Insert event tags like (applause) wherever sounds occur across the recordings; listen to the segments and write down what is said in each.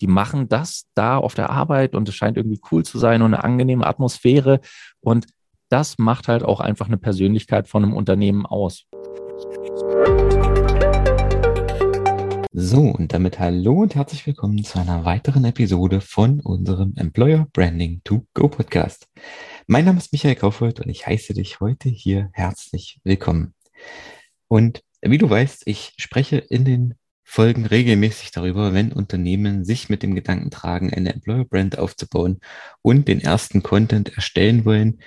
die machen das da auf der Arbeit und es scheint irgendwie cool zu sein und eine angenehme Atmosphäre. Und das macht halt auch einfach eine Persönlichkeit von einem Unternehmen aus. So, und damit hallo und herzlich willkommen zu einer weiteren Episode von unserem Employer Branding to Go Podcast. Mein Name ist Michael Kaufhold und ich heiße dich heute hier herzlich willkommen. Und wie du weißt, ich spreche in den Folgen regelmäßig darüber, wenn Unternehmen sich mit dem Gedanken tragen, eine Employer Brand aufzubauen und den ersten Content erstellen wollen,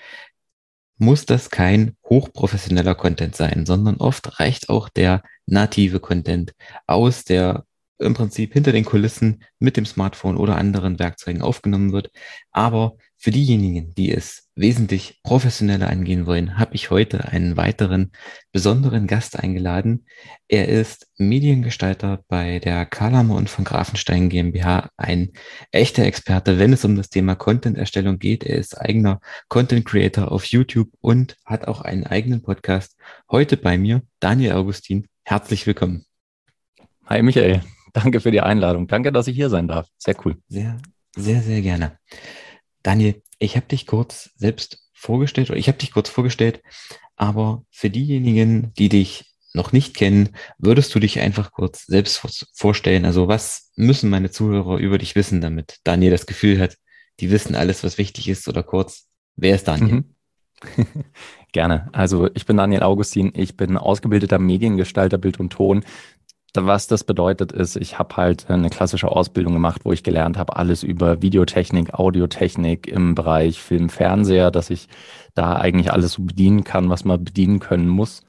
muss das kein hochprofessioneller Content sein, sondern oft reicht auch der native Content aus, der im Prinzip hinter den Kulissen mit dem Smartphone oder anderen Werkzeugen aufgenommen wird. Aber für diejenigen, die es wesentlich professioneller angehen wollen, habe ich heute einen weiteren besonderen Gast eingeladen. Er ist Mediengestalter bei der Karlammer und von Grafenstein GmbH, ein echter Experte, wenn es um das Thema Content-Erstellung geht. Er ist eigener Content Creator auf YouTube und hat auch einen eigenen Podcast. Heute bei mir Daniel Augustin. Herzlich willkommen. Hi Michael, danke für die Einladung. Danke, dass ich hier sein darf. Sehr cool. Sehr, sehr, sehr gerne. Daniel, ich habe dich kurz selbst vorgestellt, oder ich habe dich kurz vorgestellt, aber für diejenigen, die dich noch nicht kennen, würdest du dich einfach kurz selbst vorstellen? Also was müssen meine Zuhörer über dich wissen, damit Daniel das Gefühl hat, die wissen alles, was wichtig ist oder kurz, wer ist Daniel? Mhm. (laughs) Gerne. Also ich bin Daniel Augustin, ich bin ausgebildeter Mediengestalter Bild und Ton. Was das bedeutet ist, ich habe halt eine klassische Ausbildung gemacht, wo ich gelernt habe, alles über Videotechnik, Audiotechnik im Bereich Film, Fernseher, dass ich da eigentlich alles so bedienen kann, was man bedienen können muss.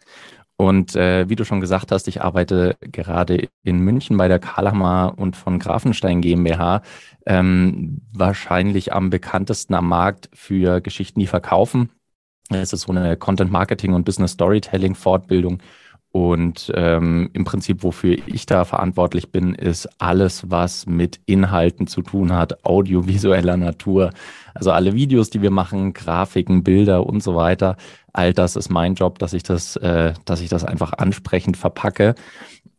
Und äh, wie du schon gesagt hast, ich arbeite gerade in München bei der Karlhammer und von Grafenstein GmbH, ähm, wahrscheinlich am bekanntesten am Markt für Geschichten, die verkaufen. Es ist so eine Content Marketing und Business Storytelling Fortbildung und ähm, im Prinzip, wofür ich da verantwortlich bin, ist alles, was mit Inhalten zu tun hat, audiovisueller Natur. Also alle Videos, die wir machen, Grafiken, Bilder und so weiter. All das ist mein Job, dass ich das, äh, dass ich das einfach ansprechend verpacke.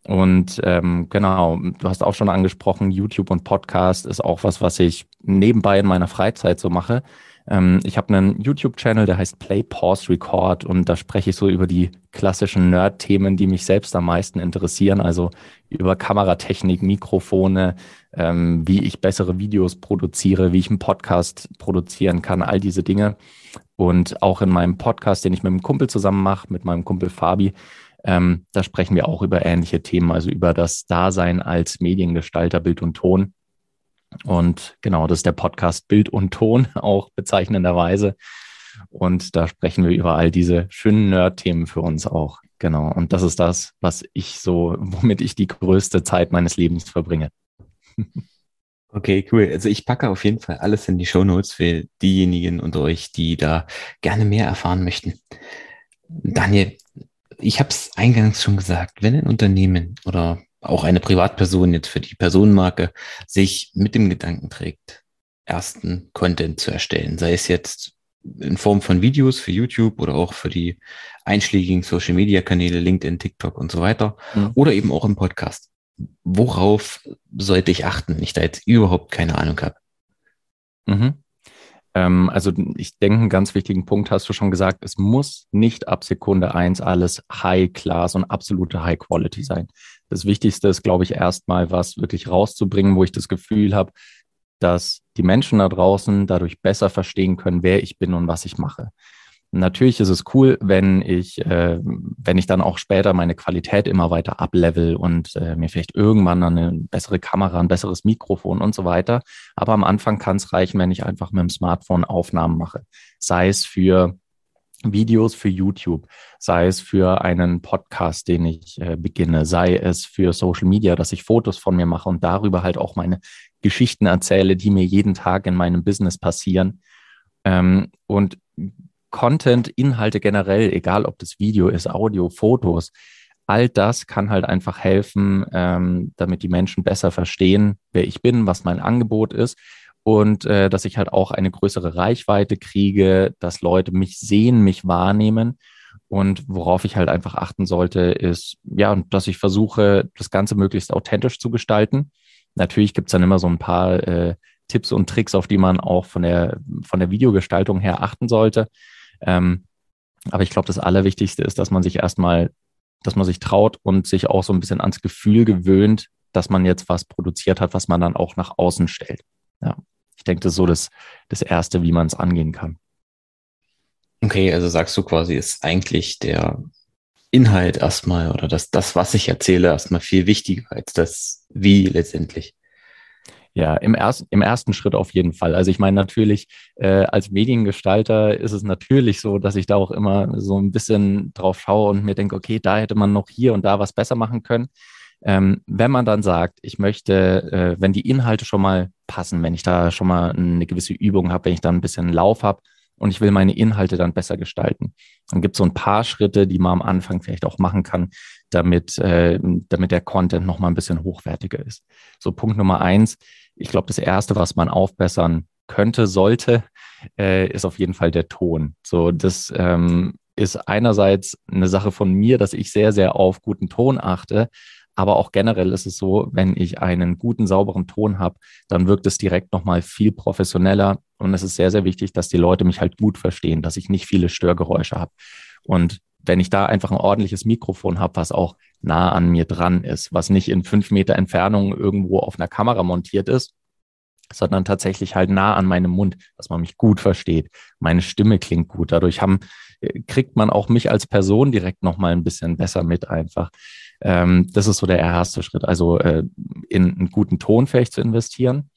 Und ähm, genau, du hast auch schon angesprochen, YouTube und Podcast ist auch was, was ich nebenbei in meiner Freizeit so mache. Ähm, ich habe einen YouTube-Channel, der heißt Play, Pause, Record und da spreche ich so über die klassischen Nerd-Themen, die mich selbst am meisten interessieren, also über Kameratechnik, Mikrofone, ähm, wie ich bessere Videos produziere, wie ich einen Podcast produzieren kann, all diese Dinge. Und auch in meinem Podcast, den ich mit einem Kumpel zusammen mache, mit meinem Kumpel Fabi, ähm, da sprechen wir auch über ähnliche Themen, also über das Dasein als Mediengestalter, Bild und Ton. Und genau, das ist der Podcast Bild und Ton, (laughs) auch bezeichnenderweise. Und da sprechen wir über all diese schönen Nerd-Themen für uns auch. Genau. Und das ist das, was ich so, womit ich die größte Zeit meines Lebens verbringe. (laughs) Okay, cool. Also ich packe auf jeden Fall alles in die Show Notes für diejenigen unter euch, die da gerne mehr erfahren möchten. Daniel, ich habe es eingangs schon gesagt, wenn ein Unternehmen oder auch eine Privatperson jetzt für die Personenmarke sich mit dem Gedanken trägt, ersten Content zu erstellen, sei es jetzt in Form von Videos für YouTube oder auch für die einschlägigen Social Media Kanäle, LinkedIn, TikTok und so weiter mhm. oder eben auch im Podcast. Worauf sollte ich achten, wenn ich da jetzt überhaupt keine Ahnung habe? Mhm. Ähm, also ich denke, einen ganz wichtigen Punkt hast du schon gesagt, es muss nicht ab Sekunde eins alles High Class und absolute High Quality sein. Das Wichtigste ist, glaube ich, erstmal was wirklich rauszubringen, wo ich das Gefühl habe, dass die Menschen da draußen dadurch besser verstehen können, wer ich bin und was ich mache. Natürlich ist es cool, wenn ich, äh, wenn ich dann auch später meine Qualität immer weiter ablevel und äh, mir vielleicht irgendwann eine bessere Kamera, ein besseres Mikrofon und so weiter. Aber am Anfang kann es reichen, wenn ich einfach mit dem Smartphone Aufnahmen mache. Sei es für Videos für YouTube, sei es für einen Podcast, den ich äh, beginne, sei es für Social Media, dass ich Fotos von mir mache und darüber halt auch meine Geschichten erzähle, die mir jeden Tag in meinem Business passieren. Ähm, und Content, Inhalte generell, egal ob das Video ist, Audio, Fotos, all das kann halt einfach helfen, ähm, damit die Menschen besser verstehen, wer ich bin, was mein Angebot ist und äh, dass ich halt auch eine größere Reichweite kriege, dass Leute mich sehen, mich wahrnehmen. Und worauf ich halt einfach achten sollte, ist, ja, dass ich versuche, das Ganze möglichst authentisch zu gestalten. Natürlich gibt's dann immer so ein paar äh, Tipps und Tricks, auf die man auch von der, von der Videogestaltung her achten sollte. Ähm, aber ich glaube, das Allerwichtigste ist, dass man sich erstmal, dass man sich traut und sich auch so ein bisschen ans Gefühl gewöhnt, dass man jetzt was produziert hat, was man dann auch nach außen stellt. Ja, ich denke, das ist so das, das Erste, wie man es angehen kann. Okay, also sagst du quasi, ist eigentlich der Inhalt erstmal oder das, das, was ich erzähle, erstmal viel wichtiger als das Wie letztendlich. Ja, im, ersten im ersten Schritt auf jeden Fall. Also ich meine natürlich, äh, als Mediengestalter ist es natürlich so, dass ich da auch immer so ein bisschen drauf schaue und mir denke, okay, da hätte man noch hier und da was besser machen können. Ähm, wenn man dann sagt, ich möchte, äh, wenn die Inhalte schon mal passen, wenn ich da schon mal eine gewisse Übung habe, wenn ich da ein bisschen Lauf habe und ich will meine Inhalte dann besser gestalten, dann gibt es so ein paar Schritte, die man am Anfang vielleicht auch machen kann, damit, äh, damit der Content noch mal ein bisschen hochwertiger ist. So Punkt Nummer eins, ich glaube, das Erste, was man aufbessern könnte, sollte, äh, ist auf jeden Fall der Ton. So, das ähm, ist einerseits eine Sache von mir, dass ich sehr, sehr auf guten Ton achte. Aber auch generell ist es so, wenn ich einen guten, sauberen Ton habe, dann wirkt es direkt nochmal viel professioneller. Und es ist sehr, sehr wichtig, dass die Leute mich halt gut verstehen, dass ich nicht viele Störgeräusche habe. Und wenn ich da einfach ein ordentliches Mikrofon habe, was auch nah an mir dran ist, was nicht in fünf Meter Entfernung irgendwo auf einer Kamera montiert ist, sondern tatsächlich halt nah an meinem Mund, dass man mich gut versteht. Meine Stimme klingt gut. Dadurch haben, äh, kriegt man auch mich als Person direkt nochmal ein bisschen besser mit einfach. Ähm, das ist so der erste Schritt, also äh, in einen guten Ton vielleicht zu investieren.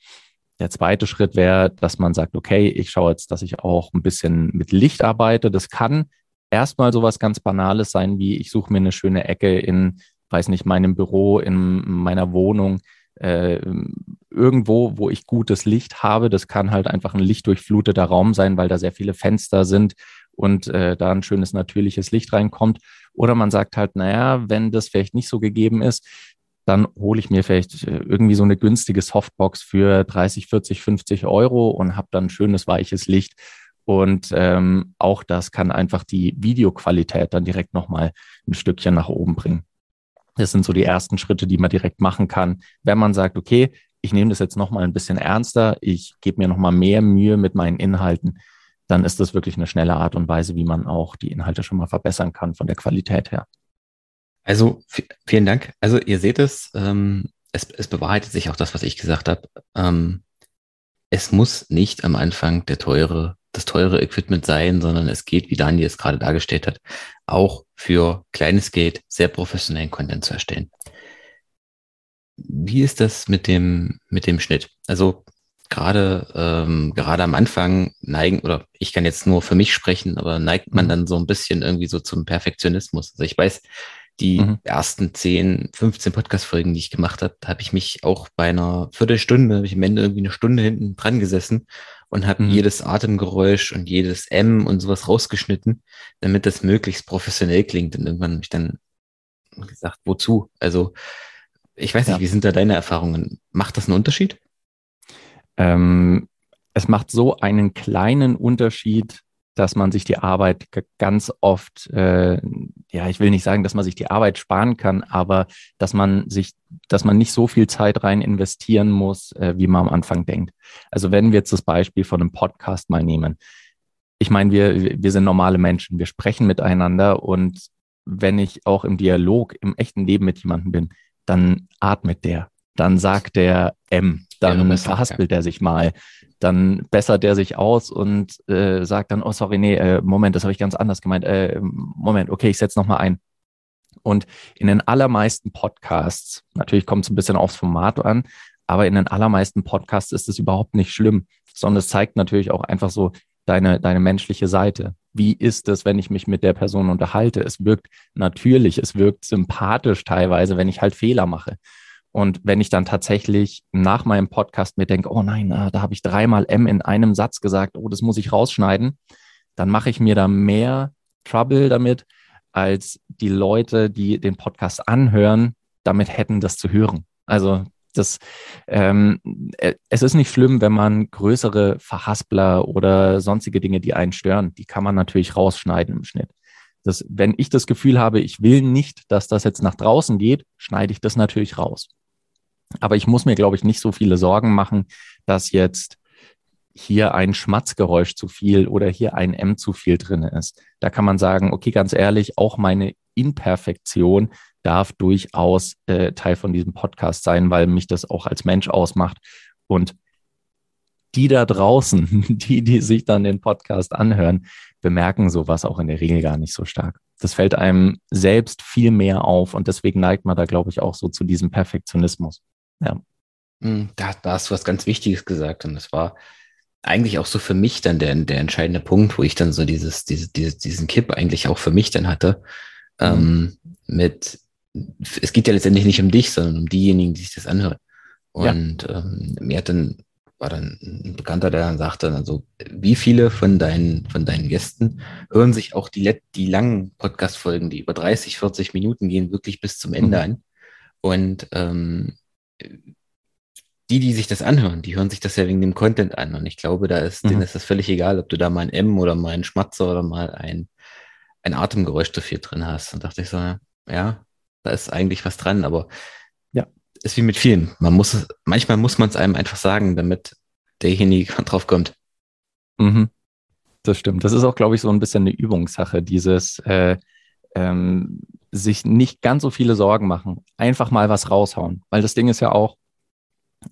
Der zweite Schritt wäre, dass man sagt, okay, ich schaue jetzt, dass ich auch ein bisschen mit Licht arbeite. Das kann erstmal sowas ganz Banales sein, wie ich suche mir eine schöne Ecke in, weiß nicht, meinem Büro, in meiner Wohnung, äh, irgendwo, wo ich gutes Licht habe. Das kann halt einfach ein lichtdurchfluteter Raum sein, weil da sehr viele Fenster sind und äh, da ein schönes natürliches Licht reinkommt. Oder man sagt halt, naja, wenn das vielleicht nicht so gegeben ist, dann hole ich mir vielleicht äh, irgendwie so eine günstige Softbox für 30, 40, 50 Euro und habe dann schönes weiches Licht und ähm, auch das kann einfach die Videoqualität dann direkt nochmal ein Stückchen nach oben bringen. Das sind so die ersten Schritte, die man direkt machen kann, wenn man sagt, okay, ich nehme das jetzt nochmal ein bisschen ernster, ich gebe mir nochmal mehr Mühe mit meinen Inhalten, dann ist das wirklich eine schnelle Art und Weise, wie man auch die Inhalte schon mal verbessern kann von der Qualität her. Also vielen Dank. Also ihr seht es, ähm, es, es bewahrheitet sich auch das, was ich gesagt habe. Ähm, es muss nicht am Anfang der teure das teure Equipment sein, sondern es geht, wie Daniel es gerade dargestellt hat, auch für kleines Geld sehr professionellen Content zu erstellen. Wie ist das mit dem, mit dem Schnitt? Also gerade, ähm, gerade am Anfang neigen, oder ich kann jetzt nur für mich sprechen, aber neigt man mhm. dann so ein bisschen irgendwie so zum Perfektionismus. Also ich weiß, die mhm. ersten 10, 15 Podcast-Folgen, die ich gemacht habe, habe ich mich auch bei einer Viertelstunde, habe ich am Ende irgendwie eine Stunde hinten dran gesessen und habe mhm. jedes Atemgeräusch und jedes M und sowas rausgeschnitten, damit das möglichst professionell klingt. Und irgendwann habe ich dann gesagt, wozu? Also ich weiß nicht, ja. wie sind da deine Erfahrungen? Macht das einen Unterschied? Ähm, es macht so einen kleinen Unterschied, dass man sich die Arbeit ganz oft, äh, ja, ich will nicht sagen, dass man sich die Arbeit sparen kann, aber dass man sich, dass man nicht so viel Zeit rein investieren muss, äh, wie man am Anfang denkt. Also wenn wir jetzt das Beispiel von einem Podcast mal nehmen. Ich meine, wir, wir sind normale Menschen, wir sprechen miteinander und wenn ich auch im Dialog, im echten Leben mit jemandem bin, dann atmet der, dann sagt der M, dann ja, verhaspelt ja. er sich mal, dann bessert der sich aus und äh, sagt dann, oh sorry, nee, äh, Moment, das habe ich ganz anders gemeint. Äh, Moment, okay, ich setze nochmal ein. Und in den allermeisten Podcasts, natürlich kommt es ein bisschen aufs Format an, aber in den allermeisten Podcasts ist es überhaupt nicht schlimm, sondern es zeigt natürlich auch einfach so deine, deine menschliche Seite. Wie ist es, wenn ich mich mit der Person unterhalte? Es wirkt natürlich, es wirkt sympathisch teilweise, wenn ich halt Fehler mache. Und wenn ich dann tatsächlich nach meinem Podcast mir denke, oh nein, ah, da habe ich dreimal M in einem Satz gesagt, oh, das muss ich rausschneiden, dann mache ich mir da mehr Trouble damit, als die Leute, die den Podcast anhören, damit hätten, das zu hören. Also das, ähm, äh, es ist nicht schlimm, wenn man größere Verhaspler oder sonstige Dinge, die einen stören, die kann man natürlich rausschneiden im Schnitt. Das, wenn ich das Gefühl habe, ich will nicht, dass das jetzt nach draußen geht, schneide ich das natürlich raus. Aber ich muss mir, glaube ich, nicht so viele Sorgen machen, dass jetzt hier ein Schmatzgeräusch zu viel oder hier ein M zu viel drin ist. Da kann man sagen, okay, ganz ehrlich, auch meine Imperfektion darf durchaus äh, Teil von diesem Podcast sein, weil mich das auch als Mensch ausmacht. Und die da draußen, (laughs) die, die sich dann den Podcast anhören, bemerken sowas auch in der Regel gar nicht so stark. Das fällt einem selbst viel mehr auf und deswegen neigt man da, glaube ich, auch so zu diesem Perfektionismus. Ja. Hm, da, da hast du was ganz Wichtiges gesagt und das war eigentlich auch so für mich dann der, der entscheidende Punkt, wo ich dann so dieses, diese, diese, diesen Kipp eigentlich auch für mich dann hatte. Mhm. Ähm, mit, es geht ja letztendlich nicht um dich, sondern um diejenigen, die sich das anhören. Und ja. ähm, mir hat dann, war dann ein Bekannter, der dann sagte, also wie viele von deinen, von deinen Gästen hören sich auch die, die langen Podcast-Folgen, die über 30, 40 Minuten gehen, wirklich bis zum Ende mhm. an. Und ähm, die, die sich das anhören, die hören sich das ja wegen dem Content an. Und ich glaube, da ist, mhm. denen ist das völlig egal, ob du da mal ein M oder mal ein Schmatzer oder mal ein, ein Atemgeräusch zu viel drin hast. Und dachte ich so, ja, da ist eigentlich was dran, aber ja, ist wie mit vielen. Man muss es, manchmal muss man es einem einfach sagen, damit derjenige (laughs) drauf kommt. Mhm. Das stimmt. Das ist auch, glaube ich, so ein bisschen eine Übungssache, dieses äh, ähm, sich nicht ganz so viele Sorgen machen, einfach mal was raushauen. Weil das Ding ist ja auch,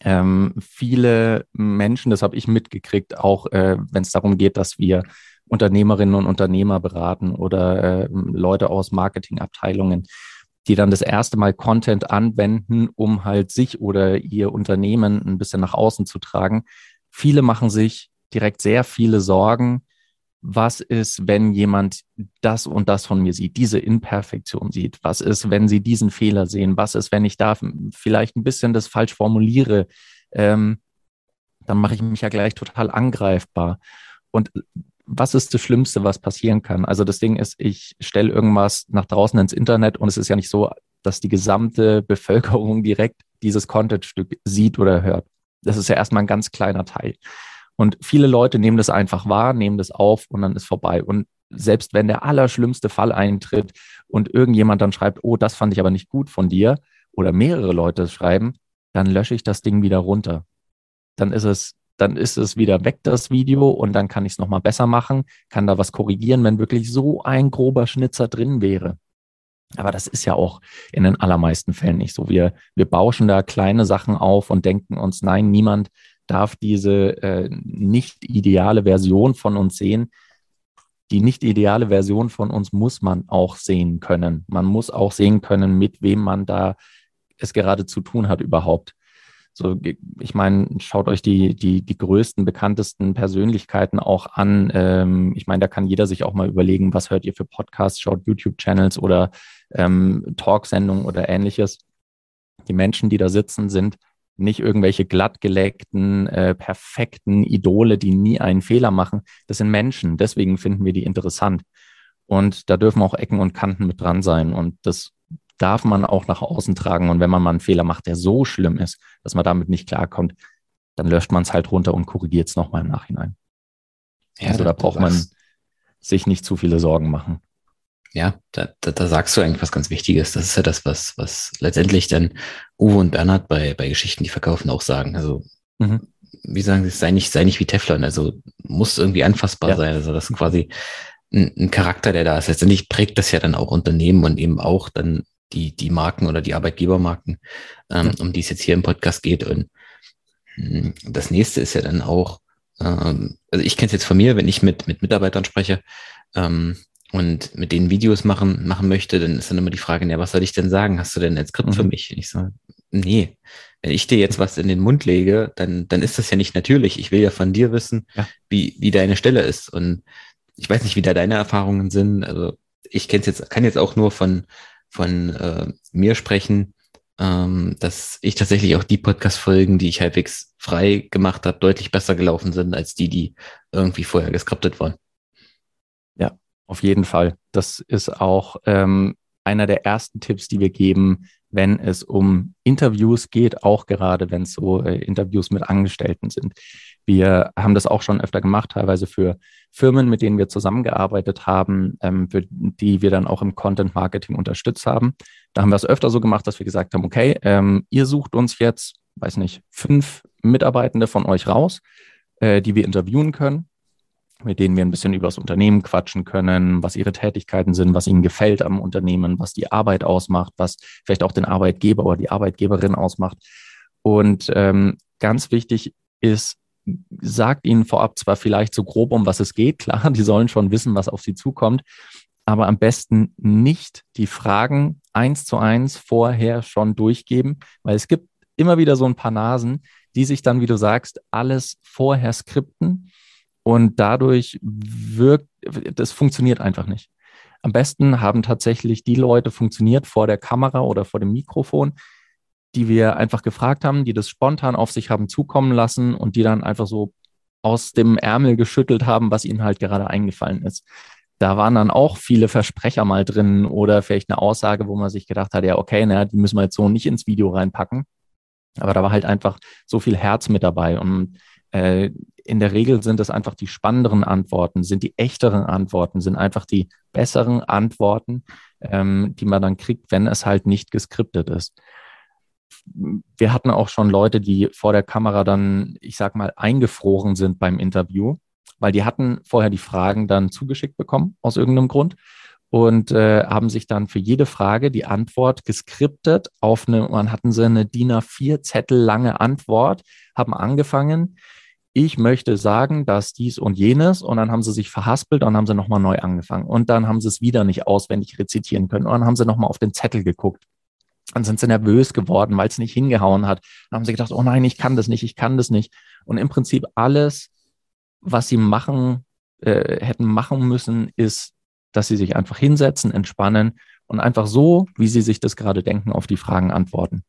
ähm, viele Menschen, das habe ich mitgekriegt, auch äh, wenn es darum geht, dass wir Unternehmerinnen und Unternehmer beraten oder äh, Leute aus Marketingabteilungen, die dann das erste Mal Content anwenden, um halt sich oder ihr Unternehmen ein bisschen nach außen zu tragen. Viele machen sich direkt sehr viele Sorgen, was ist, wenn jemand das und das von mir sieht, diese Imperfektion sieht? Was ist, wenn sie diesen Fehler sehen? Was ist, wenn ich da vielleicht ein bisschen das falsch formuliere? Ähm, dann mache ich mich ja gleich total angreifbar. Und was ist das Schlimmste, was passieren kann? Also das Ding ist, ich stelle irgendwas nach draußen ins Internet und es ist ja nicht so, dass die gesamte (laughs) Bevölkerung direkt dieses Contentstück sieht oder hört. Das ist ja erstmal ein ganz kleiner Teil. Und viele Leute nehmen das einfach wahr, nehmen das auf und dann ist vorbei. Und selbst wenn der allerschlimmste Fall eintritt und irgendjemand dann schreibt, oh, das fand ich aber nicht gut von dir, oder mehrere Leute schreiben, dann lösche ich das Ding wieder runter. Dann ist es, dann ist es wieder weg, das Video, und dann kann ich es nochmal besser machen, kann da was korrigieren, wenn wirklich so ein grober Schnitzer drin wäre. Aber das ist ja auch in den allermeisten Fällen nicht so. Wir, wir bauschen da kleine Sachen auf und denken uns, nein, niemand darf diese äh, nicht ideale Version von uns sehen. Die nicht ideale Version von uns muss man auch sehen können. Man muss auch sehen können, mit wem man da es gerade zu tun hat überhaupt. So, ich meine, schaut euch die, die, die größten, bekanntesten Persönlichkeiten auch an. Ähm, ich meine, da kann jeder sich auch mal überlegen, was hört ihr für Podcasts, schaut YouTube-Channels oder ähm, Talksendungen oder ähnliches. Die Menschen, die da sitzen, sind nicht irgendwelche glattgeleckten, äh, perfekten Idole, die nie einen Fehler machen. Das sind Menschen. Deswegen finden wir die interessant. Und da dürfen auch Ecken und Kanten mit dran sein. Und das darf man auch nach außen tragen. Und wenn man mal einen Fehler macht, der so schlimm ist, dass man damit nicht klarkommt, dann löscht man es halt runter und korrigiert es nochmal im Nachhinein. Ja, also da braucht man sich nicht zu viele Sorgen machen ja, da, da, da sagst du eigentlich was ganz Wichtiges. Das ist ja das, was, was letztendlich dann Uwe und Bernhard bei, bei Geschichten, die verkaufen, auch sagen. Also, mhm. wie sagen sie, sei nicht, sei nicht wie Teflon. Also, muss irgendwie anfassbar ja. sein. Also, das ist quasi ein, ein Charakter, der da ist. Letztendlich prägt das ja dann auch Unternehmen und eben auch dann die, die Marken oder die Arbeitgebermarken, ähm, um die es jetzt hier im Podcast geht. Und mh, hm, das nächste ist ja dann auch, ähm, also ich kenne es jetzt von mir, wenn ich mit, mit Mitarbeitern spreche, ähm, und mit denen Videos machen, machen möchte, dann ist dann immer die Frage, ja, was soll ich denn sagen? Hast du denn ein Skript mhm. für mich? Und ich so, nee, wenn ich dir jetzt was in den Mund lege, dann, dann ist das ja nicht natürlich. Ich will ja von dir wissen, ja. wie, wie deine Stelle ist. Und ich weiß nicht, wie da deine Erfahrungen sind. Also ich kenn's jetzt, kann jetzt auch nur von, von äh, mir sprechen, ähm, dass ich tatsächlich auch die Podcast-Folgen, die ich halbwegs frei gemacht habe, deutlich besser gelaufen sind als die, die irgendwie vorher geskriptet waren. Auf jeden Fall. Das ist auch ähm, einer der ersten Tipps, die wir geben, wenn es um Interviews geht, auch gerade wenn es so äh, Interviews mit Angestellten sind. Wir haben das auch schon öfter gemacht, teilweise für Firmen, mit denen wir zusammengearbeitet haben, ähm, für die wir dann auch im Content Marketing unterstützt haben. Da haben wir es öfter so gemacht, dass wir gesagt haben, okay, ähm, ihr sucht uns jetzt, weiß nicht, fünf Mitarbeitende von euch raus, äh, die wir interviewen können mit denen wir ein bisschen über das Unternehmen quatschen können, was ihre Tätigkeiten sind, was ihnen gefällt am Unternehmen, was die Arbeit ausmacht, was vielleicht auch den Arbeitgeber oder die Arbeitgeberin ausmacht. Und ähm, ganz wichtig ist, sagt ihnen vorab zwar vielleicht so grob, um was es geht, (laughs) klar, die sollen schon wissen, was auf sie zukommt, aber am besten nicht die Fragen eins zu eins vorher schon durchgeben, weil es gibt immer wieder so ein paar Nasen, die sich dann, wie du sagst, alles vorher skripten und dadurch wirkt, das funktioniert einfach nicht. Am besten haben tatsächlich die Leute funktioniert vor der Kamera oder vor dem Mikrofon, die wir einfach gefragt haben, die das spontan auf sich haben zukommen lassen und die dann einfach so aus dem Ärmel geschüttelt haben, was ihnen halt gerade eingefallen ist. Da waren dann auch viele Versprecher mal drin oder vielleicht eine Aussage, wo man sich gedacht hat, ja, okay, naja, die müssen wir jetzt so nicht ins Video reinpacken. Aber da war halt einfach so viel Herz mit dabei. Und äh, in der Regel sind es einfach die spannenderen Antworten, sind die echteren Antworten, sind einfach die besseren Antworten, ähm, die man dann kriegt, wenn es halt nicht geskriptet ist. Wir hatten auch schon Leute, die vor der Kamera dann, ich sag mal, eingefroren sind beim Interview, weil die hatten vorher die Fragen dann zugeschickt bekommen, aus irgendeinem Grund, und äh, haben sich dann für jede Frage die Antwort geskriptet auf eine, man hatten sie eine DIN A4 Zettel lange Antwort, haben angefangen, ich möchte sagen, dass dies und jenes und dann haben sie sich verhaspelt und dann haben sie nochmal neu angefangen und dann haben sie es wieder nicht auswendig rezitieren können und dann haben sie nochmal auf den Zettel geguckt. Dann sind sie nervös geworden, weil es nicht hingehauen hat. Dann haben sie gedacht, oh nein, ich kann das nicht, ich kann das nicht. Und im Prinzip alles, was sie machen, äh, hätten machen müssen, ist, dass sie sich einfach hinsetzen, entspannen und einfach so, wie sie sich das gerade denken, auf die Fragen antworten.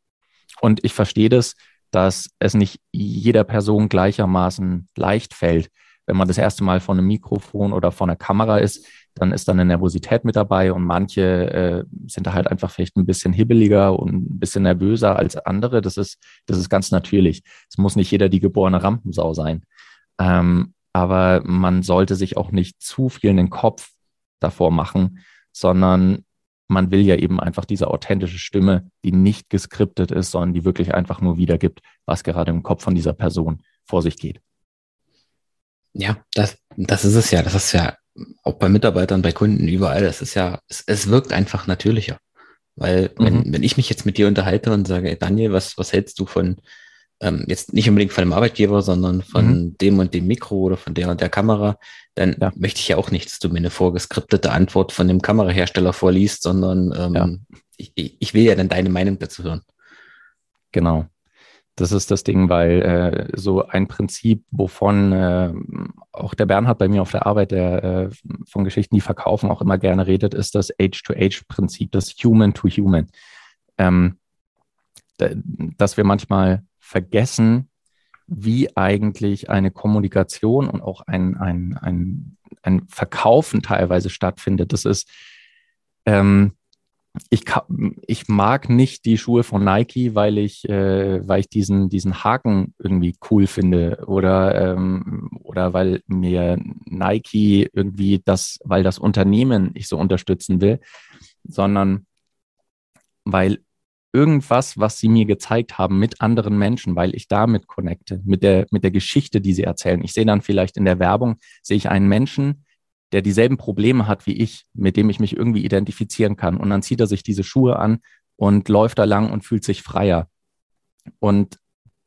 Und ich verstehe das, dass es nicht jeder Person gleichermaßen leicht fällt. Wenn man das erste Mal vor einem Mikrofon oder vor einer Kamera ist, dann ist da eine Nervosität mit dabei und manche äh, sind da halt einfach vielleicht ein bisschen hibbeliger und ein bisschen nervöser als andere. Das ist, das ist ganz natürlich. Es muss nicht jeder die geborene Rampensau sein. Ähm, aber man sollte sich auch nicht zu viel in den Kopf davor machen, sondern man will ja eben einfach diese authentische Stimme, die nicht geskriptet ist, sondern die wirklich einfach nur wiedergibt, was gerade im Kopf von dieser Person vor sich geht. Ja, das, das ist es ja. Das ist ja auch bei Mitarbeitern, bei Kunden, überall. Das ist ja, es, es wirkt einfach natürlicher. Weil, wenn, mhm. wenn ich mich jetzt mit dir unterhalte und sage, Daniel, was, was hältst du von ähm, jetzt nicht unbedingt von dem Arbeitgeber, sondern von mhm. dem und dem Mikro oder von der und der Kamera, dann ja. möchte ich ja auch nicht, dass du mir eine vorgeskriptete Antwort von dem Kamerahersteller vorliest, sondern ähm, ja. ich, ich will ja dann deine Meinung dazu hören. Genau. Das ist das Ding, weil äh, so ein Prinzip, wovon äh, auch der Bernhard bei mir auf der Arbeit, der äh, von Geschichten, die verkaufen, auch immer gerne redet, ist das Age-to-Age-Prinzip, das Human-to-Human. Ähm, dass wir manchmal vergessen, wie eigentlich eine Kommunikation und auch ein, ein, ein, ein Verkaufen teilweise stattfindet. Das ist, ähm, ich, ich mag nicht die Schuhe von Nike, weil ich, äh, weil ich diesen, diesen Haken irgendwie cool finde oder, ähm, oder weil mir Nike irgendwie das, weil das Unternehmen ich so unterstützen will, sondern weil irgendwas, was sie mir gezeigt haben mit anderen Menschen, weil ich damit connecte, mit der, mit der Geschichte, die sie erzählen. Ich sehe dann vielleicht in der Werbung, sehe ich einen Menschen, der dieselben Probleme hat wie ich, mit dem ich mich irgendwie identifizieren kann. Und dann zieht er sich diese Schuhe an und läuft da lang und fühlt sich freier. Und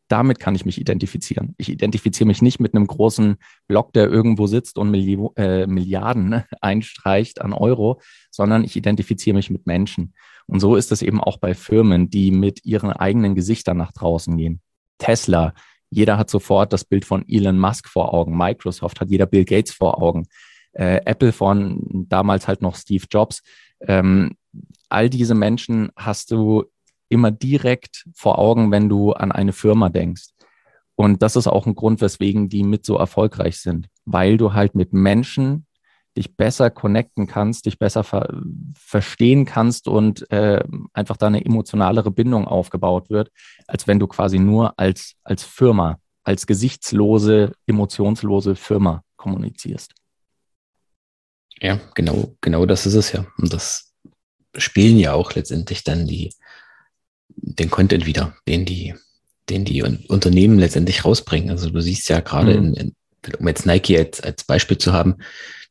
damit kann ich mich identifizieren. Ich identifiziere mich nicht mit einem großen Block, der irgendwo sitzt und Milli äh, Milliarden ne, (laughs) einstreicht an Euro, sondern ich identifiziere mich mit Menschen. Und so ist es eben auch bei Firmen, die mit ihren eigenen Gesichtern nach draußen gehen. Tesla, jeder hat sofort das Bild von Elon Musk vor Augen. Microsoft hat jeder Bill Gates vor Augen. Äh, Apple von damals halt noch Steve Jobs. Ähm, all diese Menschen hast du immer direkt vor Augen, wenn du an eine Firma denkst. Und das ist auch ein Grund, weswegen die mit so erfolgreich sind, weil du halt mit Menschen dich besser connecten kannst, dich besser ver verstehen kannst und äh, einfach da eine emotionalere Bindung aufgebaut wird, als wenn du quasi nur als, als Firma, als gesichtslose, emotionslose Firma kommunizierst. Ja, genau, genau das ist es ja. Und das spielen ja auch letztendlich dann die, den Content wieder, den die, den die Unternehmen letztendlich rausbringen. Also du siehst ja gerade mhm. in, in, um jetzt Nike als, als Beispiel zu haben,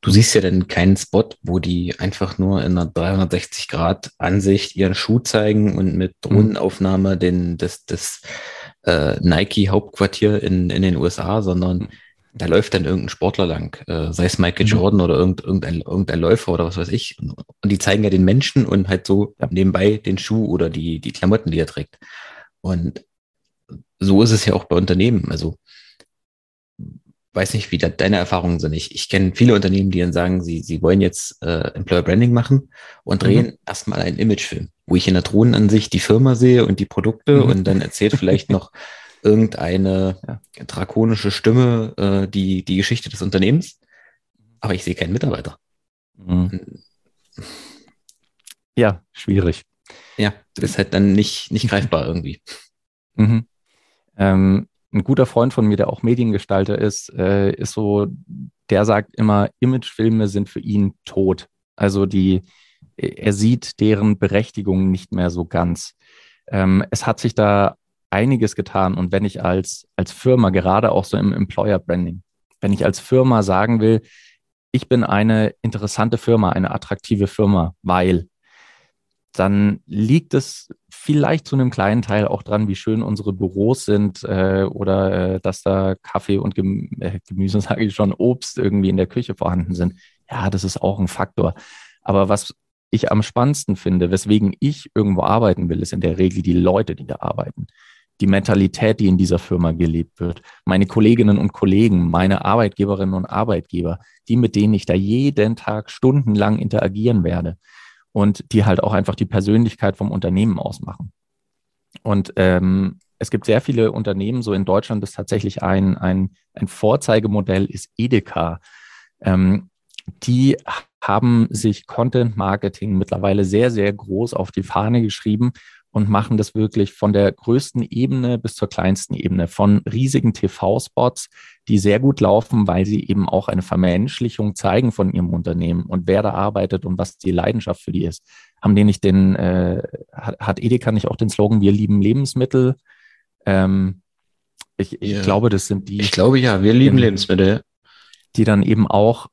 du siehst ja dann keinen Spot, wo die einfach nur in einer 360 Grad Ansicht ihren Schuh zeigen und mit mhm. Drohnenaufnahme den, das, das äh, Nike Hauptquartier in, in den USA, sondern mhm. Da läuft dann irgendein Sportler lang, äh, sei es Michael mhm. Jordan oder irgend, irgendein, irgendein Läufer oder was weiß ich. Und, und die zeigen ja den Menschen und halt so ja. nebenbei den Schuh oder die, die Klamotten, die er trägt. Und so ist es ja auch bei Unternehmen. Also weiß nicht, wie da deine Erfahrungen sind. Ich, ich kenne viele Unternehmen, die dann sagen, sie, sie wollen jetzt äh, Employer Branding machen und drehen mhm. erstmal einen Imagefilm, wo ich in der Drohnenansicht die Firma sehe und die Produkte mhm. und dann erzählt vielleicht (laughs) noch irgendeine ja. drakonische Stimme äh, die, die Geschichte des Unternehmens, aber ich sehe keinen Mitarbeiter. Mhm. Ja, schwierig. Ja, das ist halt dann nicht, nicht (laughs) greifbar irgendwie. Mhm. Ähm, ein guter Freund von mir, der auch Mediengestalter ist, äh, ist so, der sagt immer, Imagefilme sind für ihn tot. Also die, er sieht deren Berechtigung nicht mehr so ganz. Ähm, es hat sich da einiges getan. Und wenn ich als, als Firma, gerade auch so im Employer Branding, wenn ich als Firma sagen will, ich bin eine interessante Firma, eine attraktive Firma, weil dann liegt es vielleicht zu einem kleinen Teil auch dran, wie schön unsere Büros sind äh, oder äh, dass da Kaffee und Gem äh, Gemüse, (laughs) sage ich schon, Obst irgendwie in der Küche vorhanden sind. Ja, das ist auch ein Faktor. Aber was ich am spannendsten finde, weswegen ich irgendwo arbeiten will, ist in der Regel die Leute, die da arbeiten. Die Mentalität, die in dieser Firma gelebt wird. Meine Kolleginnen und Kollegen, meine Arbeitgeberinnen und Arbeitgeber, die, mit denen ich da jeden Tag stundenlang interagieren werde und die halt auch einfach die Persönlichkeit vom Unternehmen ausmachen. Und ähm, es gibt sehr viele Unternehmen, so in Deutschland ist tatsächlich ein, ein, ein Vorzeigemodell, ist Edeka. Ähm, die haben sich Content Marketing mittlerweile sehr, sehr groß auf die Fahne geschrieben und machen das wirklich von der größten Ebene bis zur kleinsten Ebene, von riesigen TV-Spots, die sehr gut laufen, weil sie eben auch eine Vermenschlichung zeigen von ihrem Unternehmen und wer da arbeitet und was die Leidenschaft für die ist. Haben die nicht den, äh, hat Edeka nicht auch den Slogan, wir lieben Lebensmittel? Ähm, ich, ich ja. glaube, das sind die. Ich glaube ja, wir lieben Lebensmittel. Die dann eben auch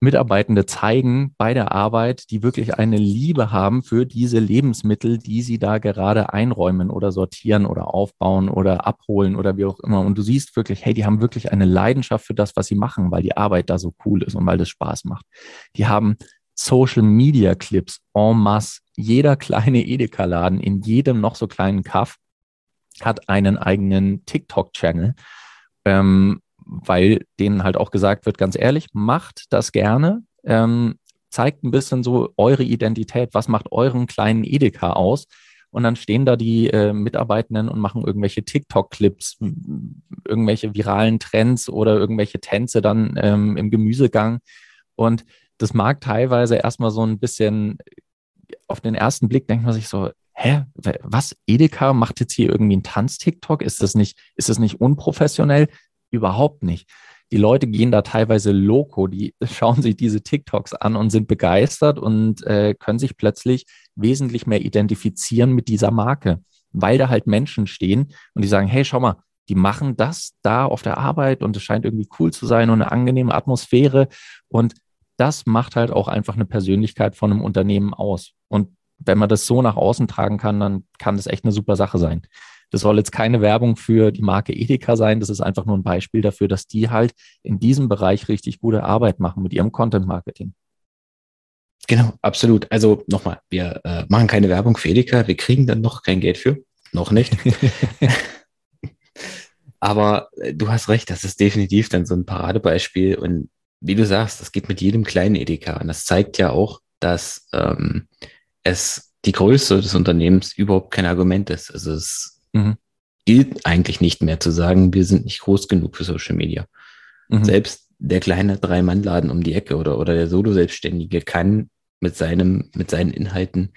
Mitarbeitende zeigen bei der Arbeit, die wirklich eine Liebe haben für diese Lebensmittel, die sie da gerade einräumen oder sortieren oder aufbauen oder abholen oder wie auch immer. Und du siehst wirklich, hey, die haben wirklich eine Leidenschaft für das, was sie machen, weil die Arbeit da so cool ist und weil das Spaß macht. Die haben Social Media Clips en masse. Jeder kleine Edeka-Laden in jedem noch so kleinen Kaff hat einen eigenen TikTok-Channel. Ähm, weil denen halt auch gesagt wird, ganz ehrlich, macht das gerne, ähm, zeigt ein bisschen so eure Identität, was macht euren kleinen Edeka aus. Und dann stehen da die äh, Mitarbeitenden und machen irgendwelche TikTok-Clips, irgendwelche viralen Trends oder irgendwelche Tänze dann ähm, im Gemüsegang. Und das mag teilweise erstmal so ein bisschen auf den ersten Blick denkt man sich so, hä, was? Edeka macht jetzt hier irgendwie einen Tanz-TikTok? Ist das nicht, ist das nicht unprofessionell? Überhaupt nicht. Die Leute gehen da teilweise loco, die (laughs) schauen sich diese TikToks an und sind begeistert und äh, können sich plötzlich wesentlich mehr identifizieren mit dieser Marke, weil da halt Menschen stehen und die sagen, hey, schau mal, die machen das da auf der Arbeit und es scheint irgendwie cool zu sein und eine angenehme Atmosphäre und das macht halt auch einfach eine Persönlichkeit von einem Unternehmen aus. Und wenn man das so nach außen tragen kann, dann kann das echt eine super Sache sein. Das soll jetzt keine Werbung für die Marke Edeka sein. Das ist einfach nur ein Beispiel dafür, dass die halt in diesem Bereich richtig gute Arbeit machen mit ihrem Content Marketing. Genau, absolut. Also nochmal, wir äh, machen keine Werbung für Edeka. Wir kriegen dann noch kein Geld für. Noch nicht. (laughs) Aber äh, du hast recht, das ist definitiv dann so ein Paradebeispiel. Und wie du sagst, das geht mit jedem kleinen Edeka. Und das zeigt ja auch, dass ähm, es die Größe des Unternehmens überhaupt kein Argument ist. Also es mhm. gilt eigentlich nicht mehr zu sagen, wir sind nicht groß genug für Social Media. Mhm. Selbst der kleine Drei-Mann-Laden um die Ecke oder, oder der Solo-Selbstständige kann mit seinem, mit seinen Inhalten,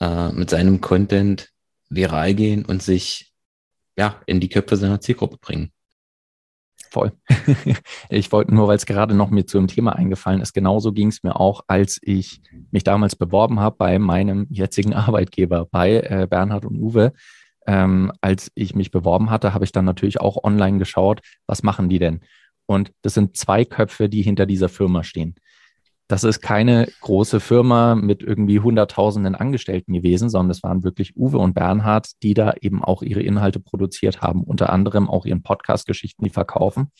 äh, mit seinem Content viral gehen und sich ja in die Köpfe seiner Zielgruppe bringen. Voll. (laughs) ich wollte nur, weil es gerade noch mir zu einem Thema eingefallen ist, genauso ging es mir auch, als ich mich damals beworben habe bei meinem jetzigen (laughs) Arbeitgeber, bei äh, Bernhard und Uwe. Ähm, als ich mich beworben hatte, habe ich dann natürlich auch online geschaut, was machen die denn? Und das sind zwei Köpfe, die hinter dieser Firma stehen. Das ist keine große Firma mit irgendwie hunderttausenden Angestellten gewesen, sondern es waren wirklich Uwe und Bernhard, die da eben auch ihre Inhalte produziert haben, unter anderem auch ihren Podcast-Geschichten, die verkaufen.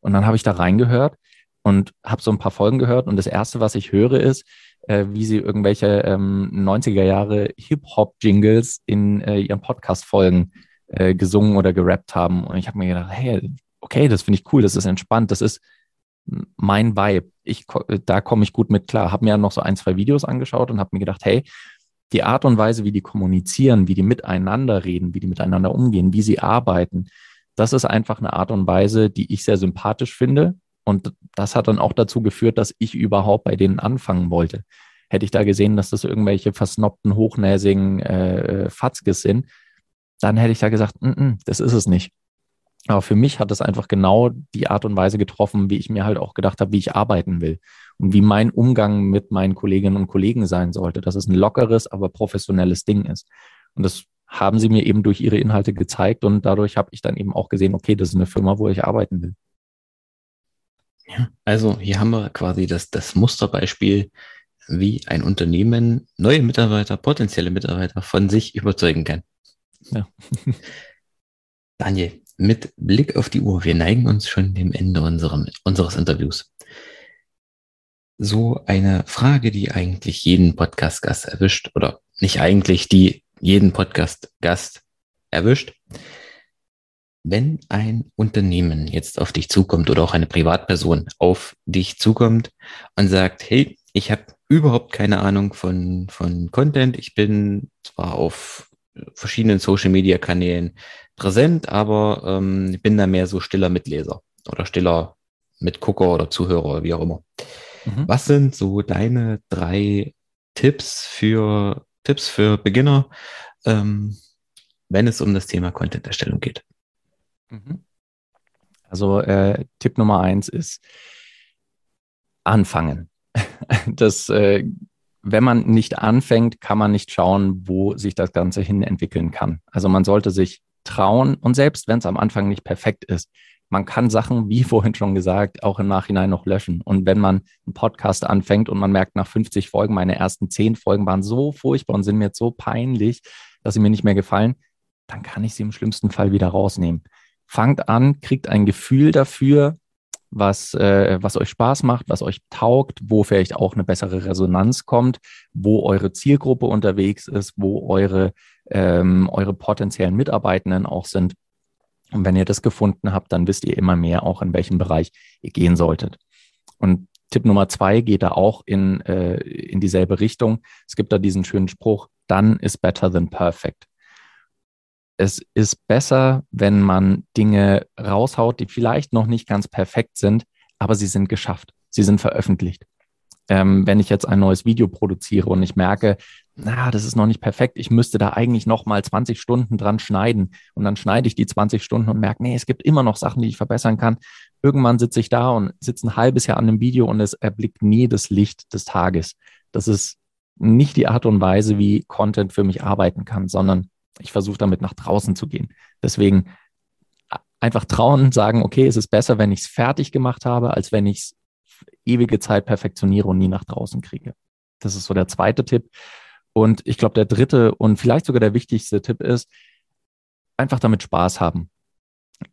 Und dann habe ich da reingehört und habe so ein paar Folgen gehört. Und das Erste, was ich höre, ist, äh, wie sie irgendwelche ähm, 90er Jahre Hip-Hop-Jingles in äh, ihren Podcast-Folgen äh, gesungen oder gerappt haben. Und ich habe mir gedacht, hey, okay, das finde ich cool, das ist entspannt, das ist mein Vibe. Ich, da komme ich gut mit klar. Habe mir noch so ein, zwei Videos angeschaut und habe mir gedacht, hey, die Art und Weise, wie die kommunizieren, wie die miteinander reden, wie die miteinander umgehen, wie sie arbeiten, das ist einfach eine Art und Weise, die ich sehr sympathisch finde. Und das hat dann auch dazu geführt, dass ich überhaupt bei denen anfangen wollte. Hätte ich da gesehen, dass das irgendwelche versnobten, hochnäsigen äh, Fatzkes sind, dann hätte ich da gesagt, N mm, -n, mm, das ist es nicht. Aber für mich hat es einfach genau die Art und Weise getroffen, wie ich mir halt auch gedacht habe, wie ich arbeiten will und wie mein Umgang mit meinen Kolleginnen und Kollegen sein sollte, dass es ein lockeres, aber professionelles Ding ist. Und das haben sie mir eben durch ihre Inhalte gezeigt und dadurch habe ich dann eben auch gesehen, okay, das ist eine Firma, wo ich arbeiten will. Ja, also hier haben wir quasi das, das Musterbeispiel, wie ein Unternehmen neue Mitarbeiter, potenzielle Mitarbeiter von sich überzeugen kann. Ja. (laughs) Daniel, mit Blick auf die Uhr, wir neigen uns schon dem Ende unserem, unseres Interviews. So eine Frage, die eigentlich jeden Podcast-Gast erwischt, oder nicht eigentlich, die jeden Podcast-Gast erwischt. Wenn ein Unternehmen jetzt auf dich zukommt oder auch eine Privatperson auf dich zukommt und sagt, hey, ich habe überhaupt keine Ahnung von, von Content, ich bin zwar auf verschiedenen Social-Media-Kanälen präsent, aber ähm, bin da mehr so stiller Mitleser oder stiller Mitgucker oder Zuhörer, wie auch immer. Mhm. Was sind so deine drei Tipps für Tipps für Beginner, ähm, wenn es um das Thema Content-Erstellung geht? Mhm. Also äh, Tipp Nummer eins ist anfangen. (laughs) Das, äh, wenn man nicht anfängt, kann man nicht schauen, wo sich das Ganze hin entwickeln kann. Also man sollte sich trauen und selbst wenn es am Anfang nicht perfekt ist, man kann Sachen, wie (laughs) vorhin schon gesagt, auch im Nachhinein noch löschen. Und wenn man einen Podcast anfängt und man merkt nach 50 Folgen, meine ersten 10 Folgen waren so furchtbar und sind mir jetzt so peinlich, dass sie mir nicht mehr gefallen, dann kann ich sie im schlimmsten Fall wieder rausnehmen. Fangt an, kriegt ein Gefühl dafür, was, äh, was euch Spaß macht, was euch taugt, wo vielleicht auch eine bessere Resonanz kommt, wo eure Zielgruppe unterwegs ist, wo eure ähm, eure potenziellen Mitarbeitenden auch sind. Und wenn ihr das gefunden habt, dann wisst ihr immer mehr auch, in welchem Bereich ihr gehen solltet. Und Tipp Nummer zwei geht da auch in, äh, in dieselbe Richtung. Es gibt da diesen schönen Spruch, done is better than perfect. Es ist besser, wenn man Dinge raushaut, die vielleicht noch nicht ganz perfekt sind, aber sie sind geschafft. Sie sind veröffentlicht. Ähm, wenn ich jetzt ein neues Video produziere und ich merke, na, das ist noch nicht perfekt. Ich müsste da eigentlich noch mal 20 Stunden dran schneiden. Und dann schneide ich die 20 Stunden und merke, nee, es gibt immer noch Sachen, die ich verbessern kann. Irgendwann sitze ich da und sitze ein halbes Jahr an einem Video und es erblickt nie das Licht des Tages. Das ist nicht die Art und Weise, wie Content für mich arbeiten kann, sondern ich versuche damit nach draußen zu gehen. Deswegen einfach trauen, sagen, okay, es ist besser, wenn ich es fertig gemacht habe, als wenn ich es ewige Zeit perfektioniere und nie nach draußen kriege. Das ist so der zweite Tipp. Und ich glaube, der dritte und vielleicht sogar der wichtigste Tipp ist, einfach damit Spaß haben.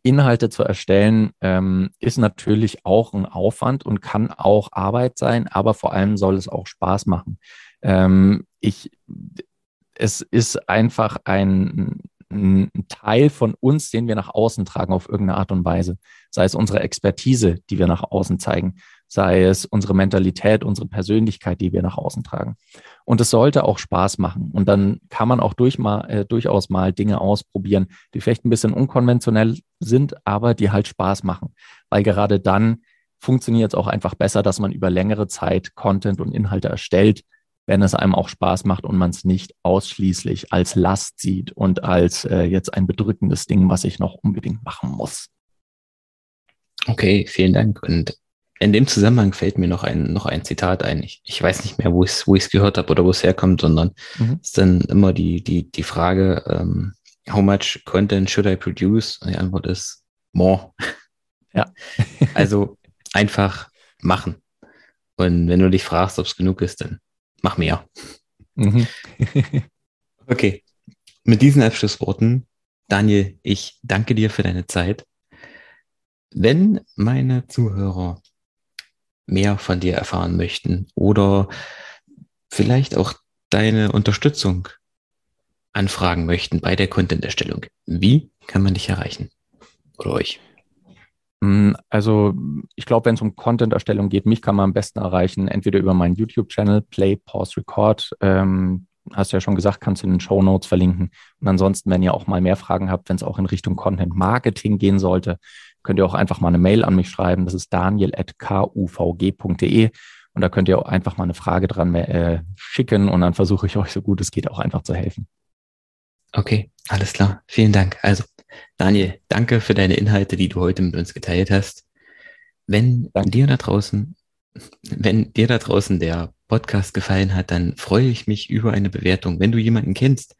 Inhalte zu erstellen ähm, ist natürlich auch ein Aufwand und kann auch Arbeit sein, aber vor allem soll es auch Spaß machen. Ähm, ich, es ist einfach ein, ein Teil von uns, den wir nach außen tragen auf irgendeine Art und Weise. Sei es unsere Expertise, die wir nach außen zeigen, sei es unsere Mentalität, unsere Persönlichkeit, die wir nach außen tragen. Und es sollte auch Spaß machen. Und dann kann man auch durch mal, äh, durchaus mal Dinge ausprobieren, die vielleicht ein bisschen unkonventionell sind, aber die halt Spaß machen. Weil gerade dann funktioniert es auch einfach besser, dass man über längere Zeit Content und Inhalte erstellt, wenn es einem auch Spaß macht und man es nicht ausschließlich als Last sieht und als äh, jetzt ein bedrückendes Ding, was ich noch unbedingt machen muss. Okay, vielen Dank. Und in dem Zusammenhang fällt mir noch ein, noch ein Zitat ein. Ich, ich weiß nicht mehr, wo ich es wo gehört habe oder wo es herkommt, sondern mhm. ist dann immer die, die, die Frage, ähm, how much content should I produce? Und die Antwort ist more. (laughs) Ja. also einfach machen. Und wenn du dich fragst, ob es genug ist, dann mach mehr. Mhm. (laughs) okay. Mit diesen Abschlussworten, Daniel, ich danke dir für deine Zeit. Wenn meine Zuhörer mehr von dir erfahren möchten oder vielleicht auch deine Unterstützung anfragen möchten bei der Content-Erstellung, wie kann man dich erreichen oder euch? Mm, also ich glaube, wenn es um Content-Erstellung geht, mich kann man am besten erreichen, entweder über meinen YouTube-Channel Play, Pause, Record. Ähm, hast du ja schon gesagt, kannst du in den Show Notes verlinken. Und ansonsten, wenn ihr auch mal mehr Fragen habt, wenn es auch in Richtung Content-Marketing gehen sollte, könnt ihr auch einfach mal eine Mail an mich schreiben. Das ist daniel.kuvg.de. Und da könnt ihr auch einfach mal eine Frage dran äh, schicken und dann versuche ich euch so gut es geht auch einfach zu helfen. Okay, alles klar. Vielen Dank. Also, Daniel, danke für deine Inhalte, die du heute mit uns geteilt hast. Wenn danke. dir da draußen, wenn dir da draußen der Podcast gefallen hat, dann freue ich mich über eine Bewertung. Wenn du jemanden kennst,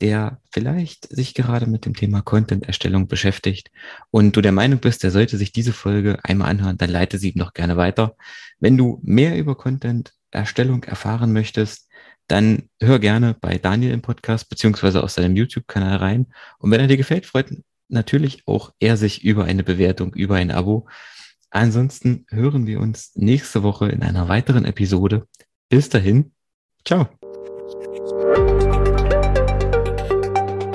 der vielleicht sich gerade mit dem Thema Content-Erstellung beschäftigt und du der Meinung bist, der sollte sich diese Folge einmal anhören, dann leite sie ihm noch gerne weiter. Wenn du mehr über Content-Erstellung erfahren möchtest, dann hör gerne bei Daniel im Podcast beziehungsweise aus seinem YouTube-Kanal rein. Und wenn er dir gefällt, freut natürlich auch er sich über eine Bewertung, über ein Abo. Ansonsten hören wir uns nächste Woche in einer weiteren Episode. Bis dahin, ciao.